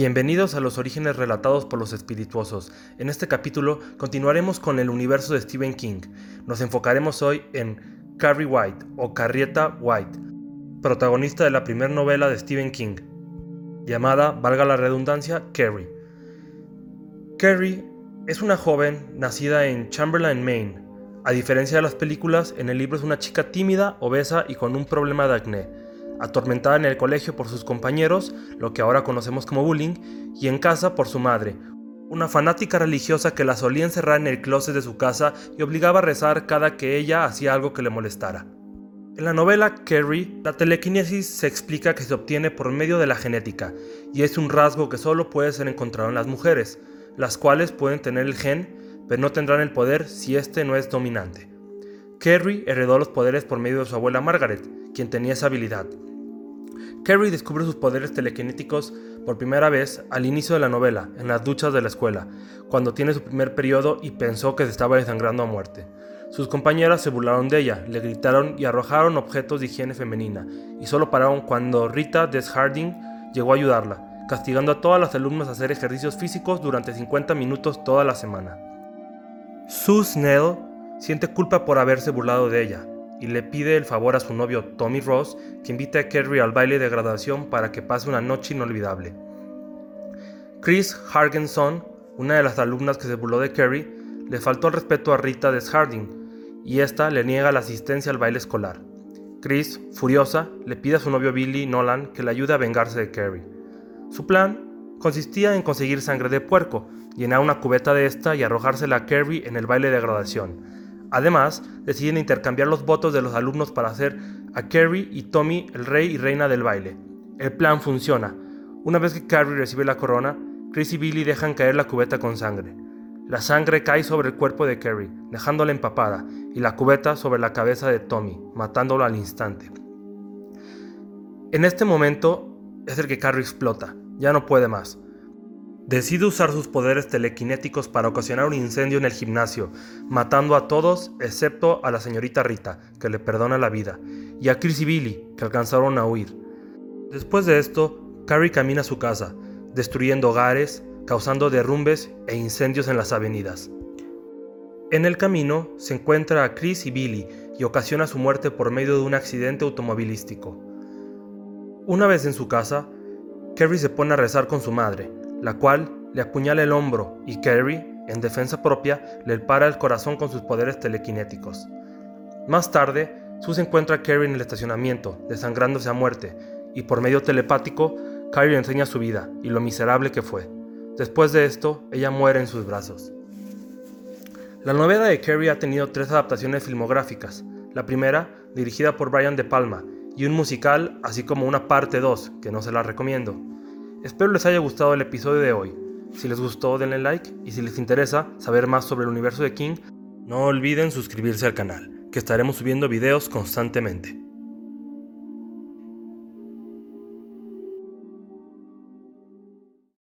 Bienvenidos a los orígenes relatados por los espirituosos. En este capítulo continuaremos con el universo de Stephen King. Nos enfocaremos hoy en Carrie White o Carrieta White, protagonista de la primera novela de Stephen King, llamada, valga la redundancia, Carrie. Carrie es una joven nacida en Chamberlain, Maine. A diferencia de las películas, en el libro es una chica tímida, obesa y con un problema de acné atormentada en el colegio por sus compañeros, lo que ahora conocemos como bullying, y en casa por su madre, una fanática religiosa que la solía encerrar en el closet de su casa y obligaba a rezar cada que ella hacía algo que le molestara. En la novela Carrie, la telequinesis se explica que se obtiene por medio de la genética, y es un rasgo que solo puede ser encontrado en las mujeres, las cuales pueden tener el gen, pero no tendrán el poder si este no es dominante. Carrie heredó los poderes por medio de su abuela Margaret, quien tenía esa habilidad, Carrie descubre sus poderes telequinéticos por primera vez al inicio de la novela, en las duchas de la escuela, cuando tiene su primer periodo y pensó que se estaba desangrando a muerte. Sus compañeras se burlaron de ella, le gritaron y arrojaron objetos de higiene femenina, y solo pararon cuando Rita Desharding llegó a ayudarla, castigando a todas las alumnas a hacer ejercicios físicos durante 50 minutos toda la semana. Sue Snell siente culpa por haberse burlado de ella, y le pide el favor a su novio Tommy Ross que invite a Kerry al baile de graduación para que pase una noche inolvidable. Chris Hargenson, una de las alumnas que se burló de Kerry, le faltó el respeto a Rita Desharding y esta le niega la asistencia al baile escolar. Chris, furiosa, le pide a su novio Billy Nolan que le ayude a vengarse de Kerry. Su plan consistía en conseguir sangre de puerco, llenar una cubeta de esta y arrojársela a Kerry en el baile de graduación, Además, deciden intercambiar los votos de los alumnos para hacer a Carrie y Tommy el rey y reina del baile. El plan funciona. Una vez que Carrie recibe la corona, Chris y Billy dejan caer la cubeta con sangre. La sangre cae sobre el cuerpo de Carrie, dejándola empapada, y la cubeta sobre la cabeza de Tommy, matándolo al instante. En este momento es el que Carrie explota, ya no puede más. Decide usar sus poderes telequinéticos para ocasionar un incendio en el gimnasio, matando a todos excepto a la señorita Rita, que le perdona la vida, y a Chris y Billy, que alcanzaron a huir. Después de esto, Carrie camina a su casa, destruyendo hogares, causando derrumbes e incendios en las avenidas. En el camino se encuentra a Chris y Billy y ocasiona su muerte por medio de un accidente automovilístico. Una vez en su casa, Carrie se pone a rezar con su madre, la cual le apuñala el hombro y Carrie, en defensa propia, le para el corazón con sus poderes telequinéticos. Más tarde, Sue encuentra a Carrie en el estacionamiento, desangrándose a muerte, y por medio telepático, Carrie le enseña su vida y lo miserable que fue. Después de esto, ella muere en sus brazos. La novela de Carrie ha tenido tres adaptaciones filmográficas. La primera, dirigida por Brian De Palma, y un musical, así como una parte 2, que no se la recomiendo. Espero les haya gustado el episodio de hoy. Si les gustó, denle like y si les interesa saber más sobre el universo de King, no olviden suscribirse al canal, que estaremos subiendo videos constantemente.